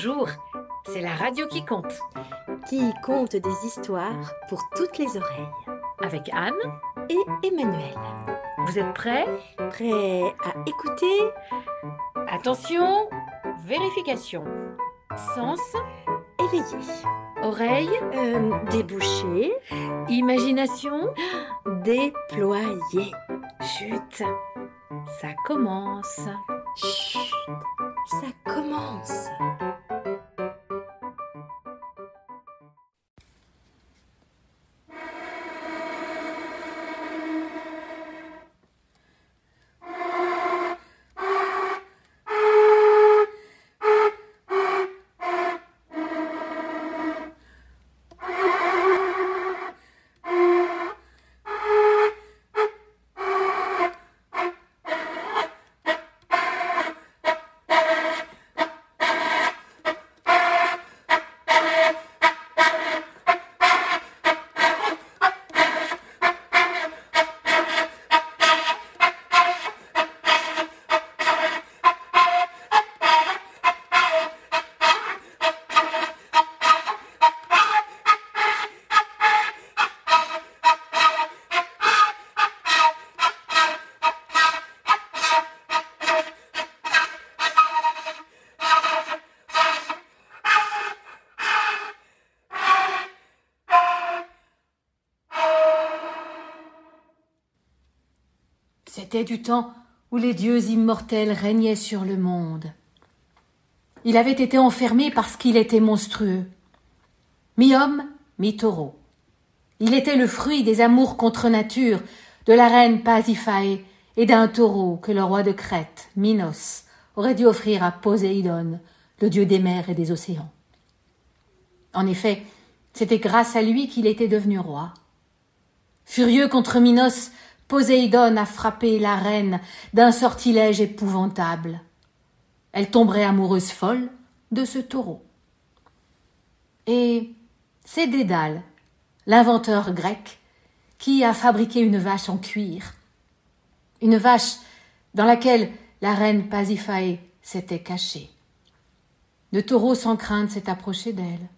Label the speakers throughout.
Speaker 1: Bonjour, c'est la radio qui compte.
Speaker 2: Qui compte des histoires pour toutes les oreilles.
Speaker 1: Avec Anne
Speaker 2: et Emmanuel.
Speaker 1: Vous êtes prêts?
Speaker 2: Prêts à écouter?
Speaker 1: Attention, vérification. Sens,
Speaker 2: Éveillé.
Speaker 1: oreille,
Speaker 2: Euh, débouché.
Speaker 1: imagination.
Speaker 2: Déployé.
Speaker 1: Chut, ça commence.
Speaker 2: Chut, ça commence.
Speaker 1: C'était du temps où les dieux immortels régnaient sur le monde. Il avait été enfermé parce qu'il était monstrueux. Mi-homme, mi-taureau. Il était le fruit des amours contre nature de la reine Pasiphae et d'un taureau que le roi de Crète, Minos, aurait dû offrir à Poséidon, le dieu des mers et des océans. En effet, c'était grâce à lui qu'il était devenu roi. Furieux contre Minos, Poséidon a frappé la reine d'un sortilège épouvantable. Elle tomberait amoureuse folle de ce taureau. Et c'est Dédale, l'inventeur grec, qui a fabriqué une vache en cuir. Une vache dans laquelle la reine Pasiphae s'était cachée. Le taureau sans crainte s'est approché d'elle.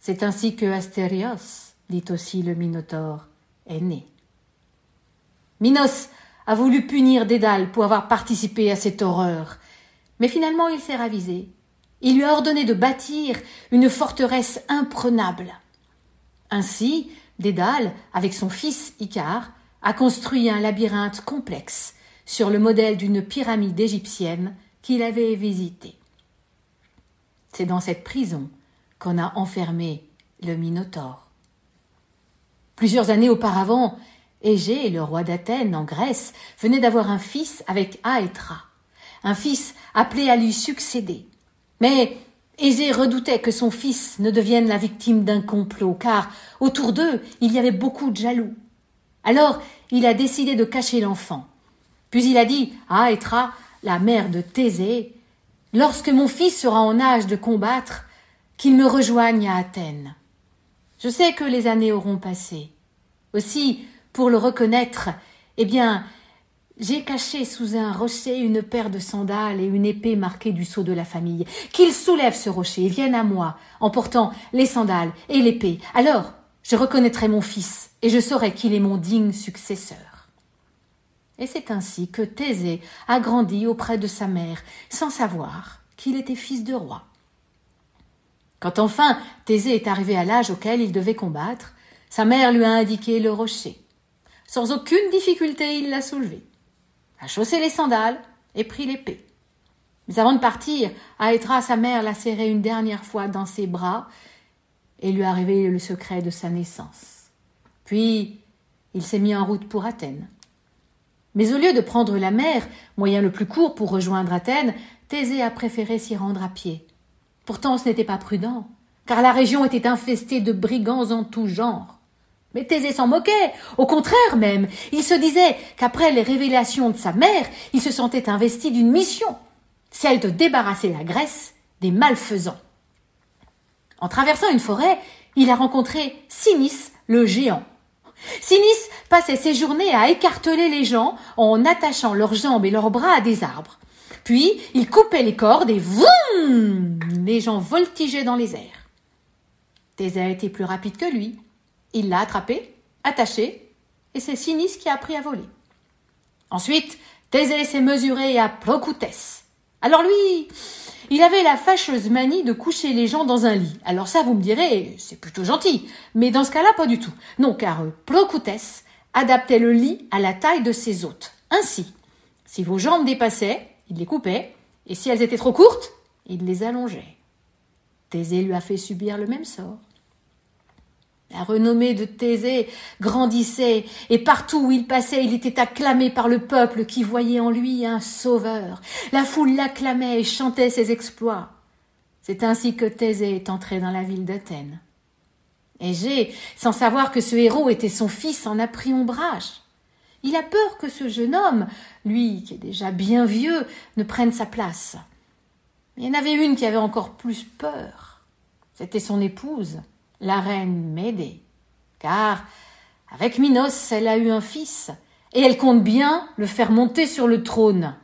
Speaker 1: C'est ainsi que Astérios, dit aussi le Minotaure, est né. Minos a voulu punir Dédale pour avoir participé à cette horreur, mais finalement il s'est ravisé. Il lui a ordonné de bâtir une forteresse imprenable. Ainsi, Dédale, avec son fils Icare, a construit un labyrinthe complexe sur le modèle d'une pyramide égyptienne qu'il avait visitée. C'est dans cette prison qu'on a enfermé le Minotaure. Plusieurs années auparavant, Égée, le roi d'Athènes en Grèce, venait d'avoir un fils avec Aétra, un fils appelé à lui succéder. Mais Égée redoutait que son fils ne devienne la victime d'un complot, car autour d'eux il y avait beaucoup de jaloux. Alors il a décidé de cacher l'enfant. Puis il a dit à Aétra, la mère de Thésée, Lorsque mon fils sera en âge de combattre, qu'il me rejoigne à Athènes. Je sais que les années auront passé. Aussi, pour le reconnaître, eh bien, j'ai caché sous un rocher une paire de sandales et une épée marquée du sceau de la famille. Qu'il soulève ce rocher et vienne à moi, en portant les sandales et l'épée. Alors, je reconnaîtrai mon fils et je saurai qu'il est mon digne successeur. Et c'est ainsi que Thésée a grandi auprès de sa mère, sans savoir qu'il était fils de roi. Quand enfin Thésée est arrivé à l'âge auquel il devait combattre, sa mère lui a indiqué le rocher. Sans aucune difficulté, il l'a soulevé, a chaussé les sandales et pris l'épée. Mais avant de partir, Aétra, sa mère, l'a serré une dernière fois dans ses bras et lui a révélé le secret de sa naissance. Puis, il s'est mis en route pour Athènes. Mais au lieu de prendre la mer, moyen le plus court pour rejoindre Athènes, Thésée a préféré s'y rendre à pied. Pourtant, ce n'était pas prudent, car la région était infestée de brigands en tout genre. Mais Thésée s'en moquait, au contraire même, il se disait qu'après les révélations de sa mère, il se sentait investi d'une mission, celle de débarrasser la Grèce des malfaisants. En traversant une forêt, il a rencontré Sinis, le géant. Sinis passait ses journées à écarteler les gens en attachant leurs jambes et leurs bras à des arbres. puis il coupait les cordes et voum Les gens voltigeaient dans les airs. Thésée a été plus rapide que lui. Il l'a attrapé, attaché, et c'est Sinis qui a appris à voler. Ensuite, Thésée s'est mesuré à Procoutès. Alors lui, il avait la fâcheuse manie de coucher les gens dans un lit. Alors ça, vous me direz, c'est plutôt gentil. Mais dans ce cas-là, pas du tout. Non, car Procoutès adaptait le lit à la taille de ses hôtes. Ainsi, si vos jambes dépassaient, il les coupait, et si elles étaient trop courtes, il les allongeait. Thésée lui a fait subir le même sort. La renommée de Thésée grandissait, et partout où il passait, il était acclamé par le peuple qui voyait en lui un sauveur. La foule l'acclamait et chantait ses exploits. C'est ainsi que Thésée est entré dans la ville d'Athènes. Égée, sans savoir que ce héros était son fils, en a pris ombrage. Il a peur que ce jeune homme, lui qui est déjà bien vieux, ne prenne sa place. il y en avait une qui avait encore plus peur. C'était son épouse la reine Médée. Car, avec Minos, elle a eu un fils, et elle compte bien le faire monter sur le trône.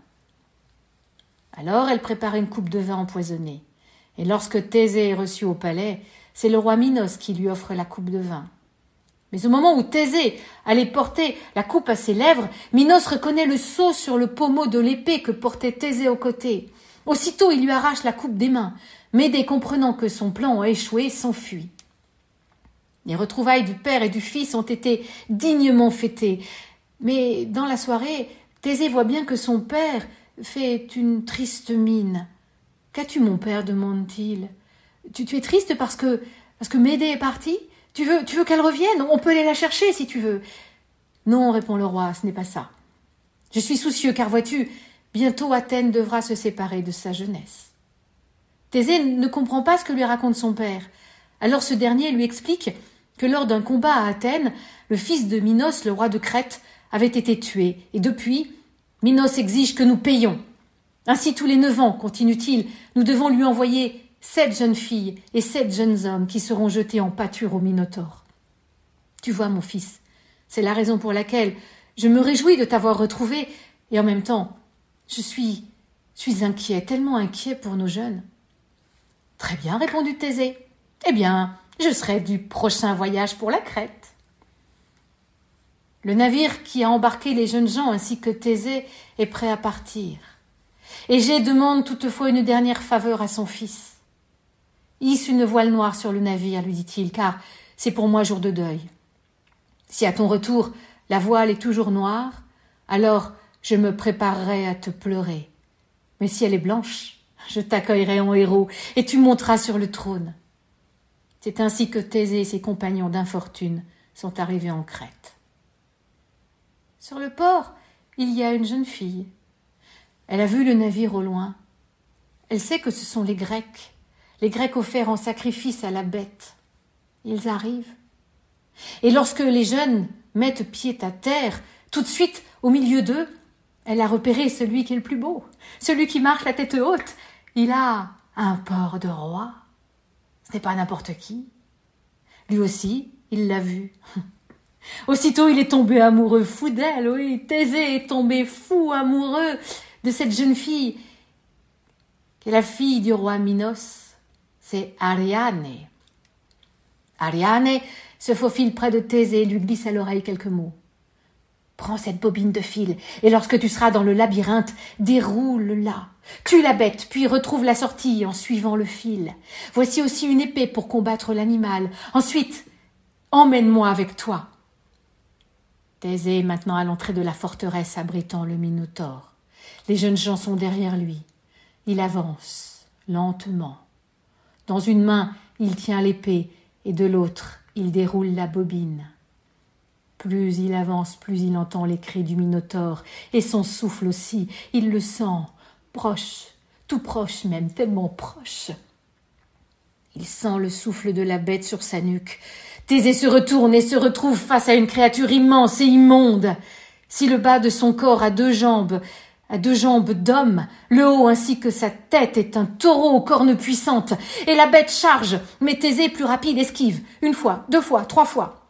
Speaker 1: Alors elle prépare une coupe de vin empoisonné. Et lorsque Thésée est reçu au palais, c'est le roi Minos qui lui offre la coupe de vin. Mais au moment où Thésée allait porter la coupe à ses lèvres, Minos reconnaît le sceau sur le pommeau de l'épée que portait Thésée au côté. Aussitôt il lui arrache la coupe des mains. Médée, comprenant que son plan a échoué, s'enfuit. Les retrouvailles du père et du fils ont été dignement fêtées. Mais dans la soirée, Thésée voit bien que son père fait une triste mine. Qu'as-tu, mon père demande-t-il. Tu, es triste parce que parce que Médée est partie? Tu veux tu veux qu'elle revienne? On peut aller la chercher si tu veux. Non, répond le roi, ce n'est pas ça. Je suis soucieux car vois-tu, bientôt Athènes devra se séparer de sa jeunesse. Thésée ne comprend pas ce que lui raconte son père. Alors ce dernier lui explique que lors d'un combat à Athènes, le fils de Minos, le roi de Crète, avait été tué, et depuis, Minos exige que nous payions. Ainsi tous les neuf ans, continue-t-il, nous devons lui envoyer sept jeunes filles et sept jeunes hommes qui seront jetés en pâture au Minotaure. Tu vois, mon fils, c'est la raison pour laquelle je me réjouis de t'avoir retrouvé, et en même temps, je suis, suis inquiet, tellement inquiet pour nos jeunes. Très bien, répondit Thésée. Eh bien, je serai du prochain voyage pour la Crète. Le navire qui a embarqué les jeunes gens ainsi que Thésée est prêt à partir. Égée demande toutefois une dernière faveur à son fils. Hisse une voile noire sur le navire, lui dit-il, car c'est pour moi jour de deuil. Si à ton retour la voile est toujours noire, alors je me préparerai à te pleurer. Mais si elle est blanche, je t'accueillerai en héros, et tu monteras sur le trône. C'est ainsi que Thésée et ses compagnons d'infortune sont arrivés en Crète. Sur le port, il y a une jeune fille. Elle a vu le navire au loin. Elle sait que ce sont les Grecs, les Grecs offerts en sacrifice à la bête. Ils arrivent. Et lorsque les jeunes mettent pied à terre, tout de suite, au milieu d'eux, elle a repéré celui qui est le plus beau, celui qui marche la tête haute. Il a un port de roi. Pas n'importe qui. Lui aussi, il l'a vu. Aussitôt, il est tombé amoureux, fou d'elle, oui. Thésée est tombé fou amoureux de cette jeune fille, qui est la fille du roi Minos. C'est Ariane. Ariane se faufile près de Thésée et lui glisse à l'oreille quelques mots. Prends cette bobine de fil, et lorsque tu seras dans le labyrinthe, déroule-la. Tue la bête, puis retrouve la sortie en suivant le fil. Voici aussi une épée pour combattre l'animal. Ensuite, emmène-moi avec toi. Thésée est maintenant à l'entrée de la forteresse abritant le Minotaure. Les jeunes gens sont derrière lui. Il avance, lentement. Dans une main, il tient l'épée, et de l'autre, il déroule la bobine. Plus il avance, plus il entend les cris du Minotaure, et son souffle aussi, il le sent, proche, tout proche même, tellement proche. Il sent le souffle de la bête sur sa nuque. Thésée se retourne et se retrouve face à une créature immense et immonde. Si le bas de son corps a deux jambes, a deux jambes d'homme, le haut ainsi que sa tête est un taureau aux cornes puissantes, et la bête charge, mais Thésée plus rapide esquive, une fois, deux fois, trois fois.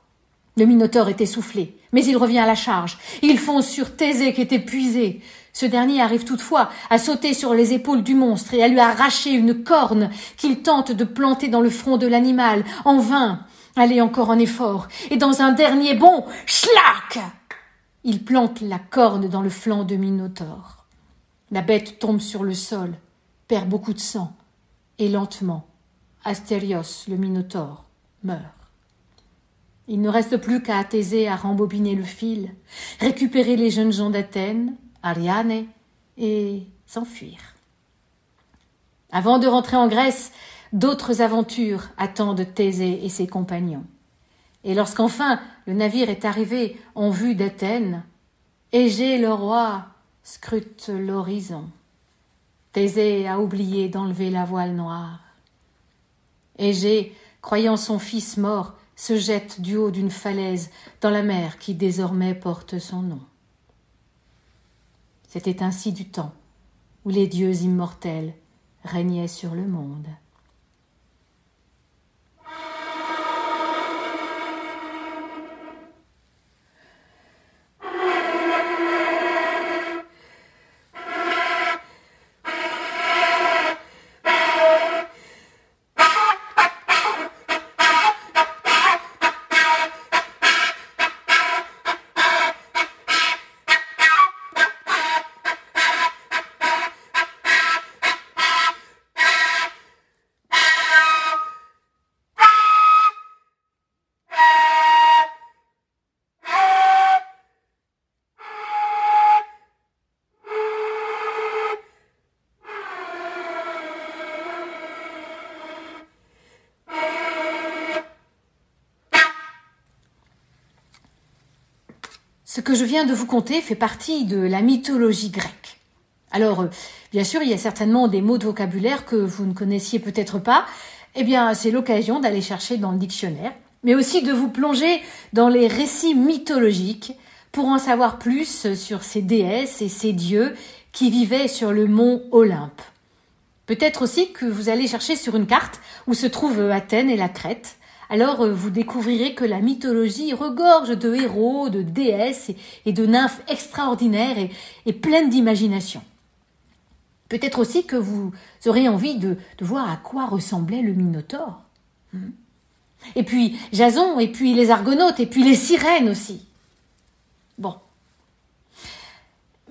Speaker 1: Le Minotaure est essoufflé, mais il revient à la charge. Il fonce sur Thésée qui est épuisé. Ce dernier arrive toutefois à sauter sur les épaules du monstre et à lui arracher une corne qu'il tente de planter dans le front de l'animal. En vain. Allez encore en effort. Et dans un dernier bond, schlac! Il plante la corne dans le flanc de Minotaure. La bête tombe sur le sol, perd beaucoup de sang, et lentement, Astérios, le Minotaure, meurt. Il ne reste plus qu'à Thésée à rembobiner le fil, récupérer les jeunes gens d'Athènes, Ariane, et s'enfuir. Avant de rentrer en Grèce, d'autres aventures attendent Thésée et ses compagnons. Et lorsqu'enfin le navire est arrivé en vue d'Athènes, Égée le roi scrute l'horizon. Thésée a oublié d'enlever la voile noire. Égée, croyant son fils mort, se jette du haut d'une falaise dans la mer qui désormais porte son nom. C'était ainsi du temps où les dieux immortels régnaient sur le monde. Ce que je viens de vous conter fait partie de la mythologie grecque. Alors, euh, bien sûr, il y a certainement des mots de vocabulaire que vous ne connaissiez peut-être pas. Eh bien, c'est l'occasion d'aller chercher dans le dictionnaire, mais aussi de vous plonger dans les récits mythologiques pour en savoir plus sur ces déesses et ces dieux qui vivaient sur le mont Olympe. Peut-être aussi que vous allez chercher sur une carte où se trouvent Athènes et la Crète, alors euh, vous découvrirez que la mythologie regorge de héros, de déesses et de nymphes extraordinaires et, pleines d'imagination. Peut-être aussi que vous aurez envie de, voir à quoi ressemblait le Minotaure. Hmm. Et puis Jason, et puis les Argonautes, et puis les sirènes aussi. Bon.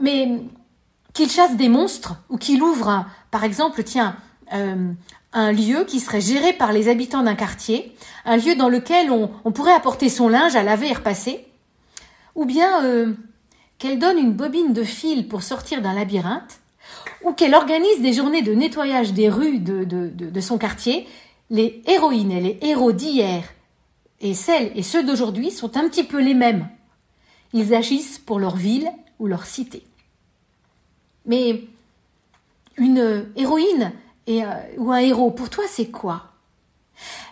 Speaker 1: Mais qu'il chasse des monstres, ou qu'il ouvre, par exemple, tiens, euh, un lieu qui serait géré par les habitants d'un quartier, un lieu dans lequel on, pourrait apporter son linge à laver et repasser, ou bien euh, qu'elle donne une bobine de fil pour sortir d'un labyrinthe, ou qu'elle organise des journées de nettoyage des rues de, de son quartier, les héroïnes et les héros d'hier et celles et ceux d'aujourd'hui sont un petit peu les mêmes. Ils agissent pour leur ville ou leur cité. Mais une héroïne euh, ou un héros, pour toi, c'est quoi?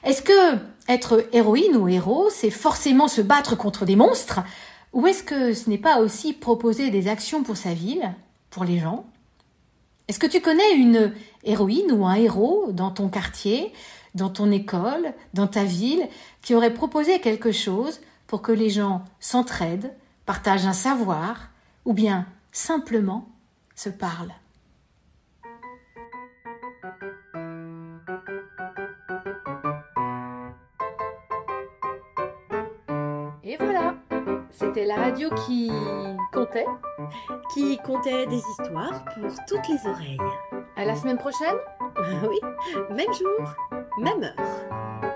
Speaker 1: Est-ce que être héroïne ou héros, c'est forcément se battre contre des monstres? Ou est-ce que ce n'est pas aussi proposer des actions pour sa ville, pour les gens? Est-ce que tu connais une héroïne ou un héros dans ton quartier, dans ton école, dans ta ville, qui aurait proposé quelque chose pour que les gens s'entraident, partagent un savoir, ou bien simplement se parlent? C'était la radio qui comptait.
Speaker 2: Qui comptait des histoires pour toutes les oreilles.
Speaker 1: À la semaine prochaine
Speaker 2: Oui, même jour, même heure.